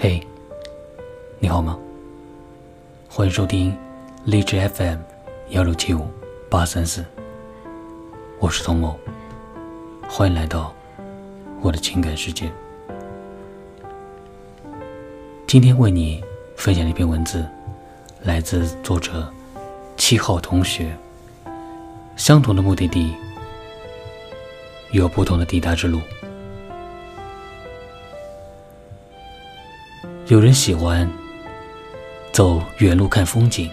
嘿，你好吗？欢迎收听荔枝 FM 幺六七五八三四，我是童某，欢迎来到我的情感世界。今天为你分享的一篇文字，来自作者七号同学。相同的目的地，有不同的抵达之路。有人喜欢走远路看风景，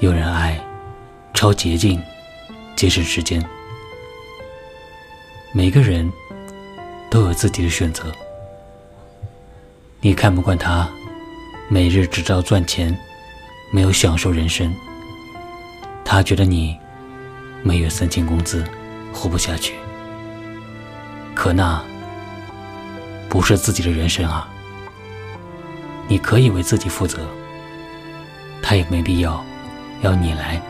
有人爱抄捷径节省时间。每个人都有自己的选择。你看不惯他每日只知道赚钱，没有享受人生。他觉得你每月三千工资活不下去，可那不是自己的人生啊。你可以为自己负责，他也没必要要你来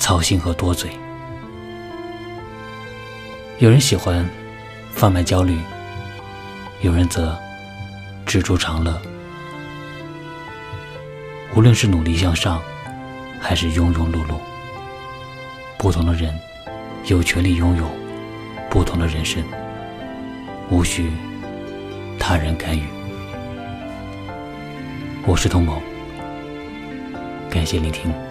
操心和多嘴。有人喜欢贩卖焦虑，有人则知足常乐。无论是努力向上，还是庸庸碌碌，不同的人有权利拥有不同的人生，无需他人干预。我是童某，感谢聆听。